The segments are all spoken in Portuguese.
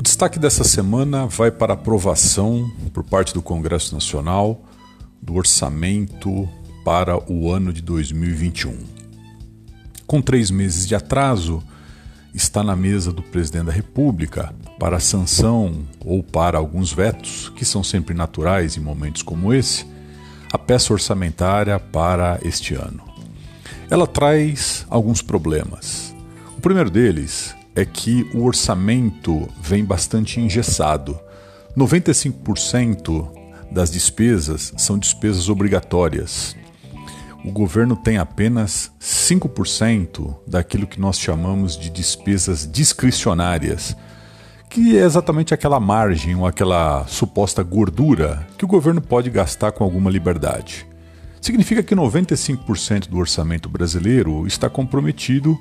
O destaque dessa semana vai para a aprovação por parte do Congresso Nacional do orçamento para o ano de 2021. Com três meses de atraso, está na mesa do presidente da República para a sanção ou para alguns vetos, que são sempre naturais em momentos como esse, a peça orçamentária para este ano. Ela traz alguns problemas. O primeiro deles é que o orçamento vem bastante engessado. 95% das despesas são despesas obrigatórias. O governo tem apenas 5% daquilo que nós chamamos de despesas discricionárias, que é exatamente aquela margem ou aquela suposta gordura que o governo pode gastar com alguma liberdade. Significa que 95% do orçamento brasileiro está comprometido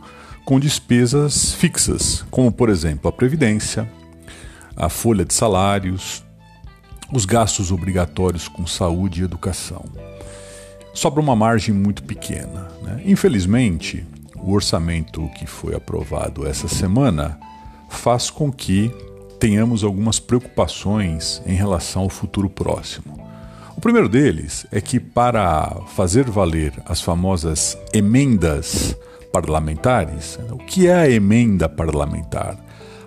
com despesas fixas, como por exemplo a previdência, a folha de salários, os gastos obrigatórios com saúde e educação. Sobra uma margem muito pequena. Né? Infelizmente, o orçamento que foi aprovado essa semana faz com que tenhamos algumas preocupações em relação ao futuro próximo. O primeiro deles é que, para fazer valer as famosas emendas parlamentares, o que é a emenda parlamentar?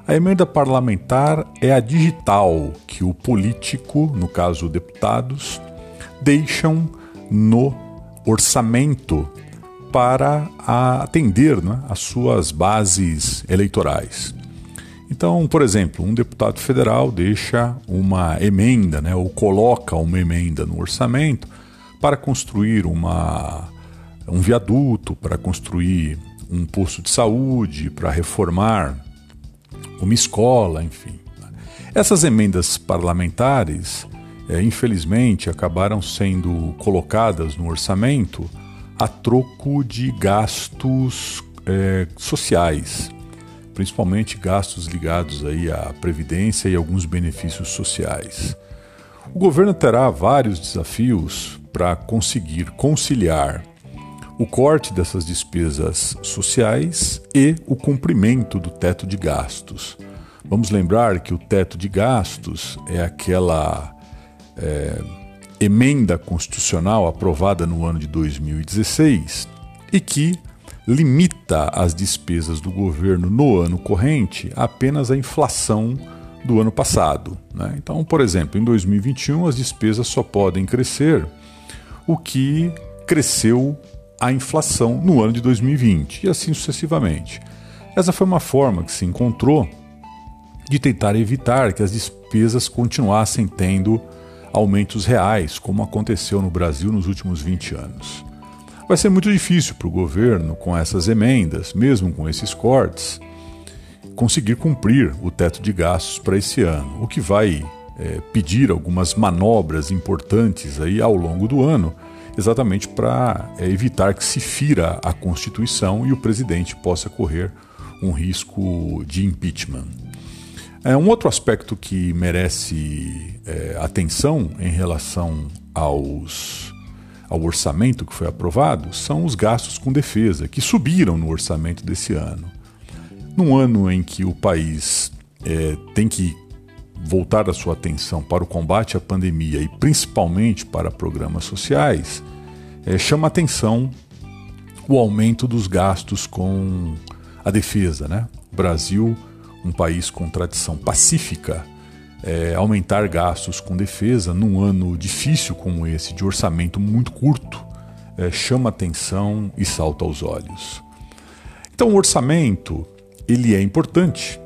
A emenda parlamentar é a digital que o político, no caso deputados, deixam no orçamento para atender né, as suas bases eleitorais. Então, por exemplo, um deputado federal deixa uma emenda, né, ou coloca uma emenda no orçamento para construir uma, um viaduto, para construir um posto de saúde, para reformar uma escola, enfim. Essas emendas parlamentares, é, infelizmente, acabaram sendo colocadas no orçamento a troco de gastos é, sociais principalmente gastos ligados aí à previdência e alguns benefícios sociais. O governo terá vários desafios para conseguir conciliar o corte dessas despesas sociais e o cumprimento do teto de gastos. Vamos lembrar que o teto de gastos é aquela é, emenda constitucional aprovada no ano de 2016 e que limita as despesas do governo no ano corrente apenas à inflação do ano passado. Né? Então, por exemplo, em 2021 as despesas só podem crescer o que cresceu a inflação no ano de 2020 e assim sucessivamente. Essa foi uma forma que se encontrou de tentar evitar que as despesas continuassem tendo aumentos reais, como aconteceu no Brasil nos últimos 20 anos. Vai ser muito difícil para o governo, com essas emendas, mesmo com esses cortes, conseguir cumprir o teto de gastos para esse ano, o que vai é, pedir algumas manobras importantes aí ao longo do ano, exatamente para é, evitar que se fira a Constituição e o presidente possa correr um risco de impeachment. É, um outro aspecto que merece é, atenção em relação aos ao orçamento que foi aprovado são os gastos com defesa, que subiram no orçamento desse ano. Num ano em que o país é, tem que voltar a sua atenção para o combate à pandemia e principalmente para programas sociais, é, chama atenção o aumento dos gastos com a defesa. Né? O Brasil, um país com tradição pacífica, é, aumentar gastos com defesa num ano difícil como esse, de orçamento muito curto, é, chama atenção e salta aos olhos. Então, o orçamento ele é importante,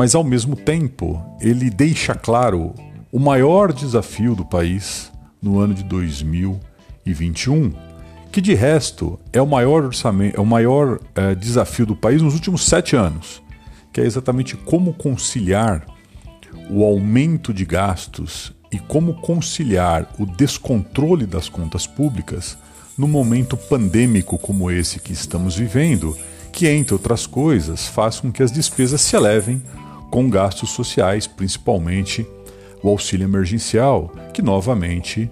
mas ao mesmo tempo ele deixa claro o maior desafio do país no ano de 2021, que de resto é o maior orçamento, é o maior é, desafio do país nos últimos sete anos, que é exatamente como conciliar o aumento de gastos e como conciliar o descontrole das contas públicas no momento pandêmico como esse que estamos vivendo, que, entre outras coisas, faz com que as despesas se elevem com gastos sociais, principalmente o auxílio emergencial, que novamente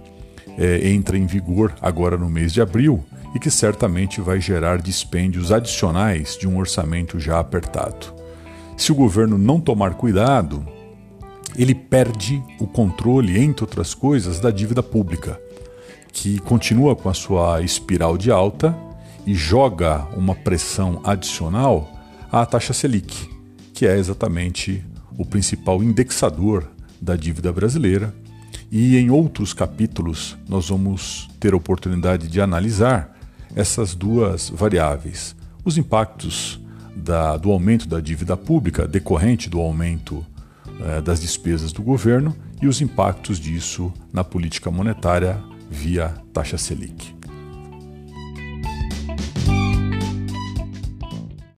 é, entra em vigor agora no mês de abril e que certamente vai gerar dispêndios adicionais de um orçamento já apertado. Se o governo não tomar cuidado, ele perde o controle, entre outras coisas, da dívida pública, que continua com a sua espiral de alta e joga uma pressão adicional à taxa Selic, que é exatamente o principal indexador da dívida brasileira. E em outros capítulos nós vamos ter a oportunidade de analisar essas duas variáveis: os impactos da, do aumento da dívida pública decorrente do aumento eh, das despesas do governo e os impactos disso na política monetária via taxa Selic.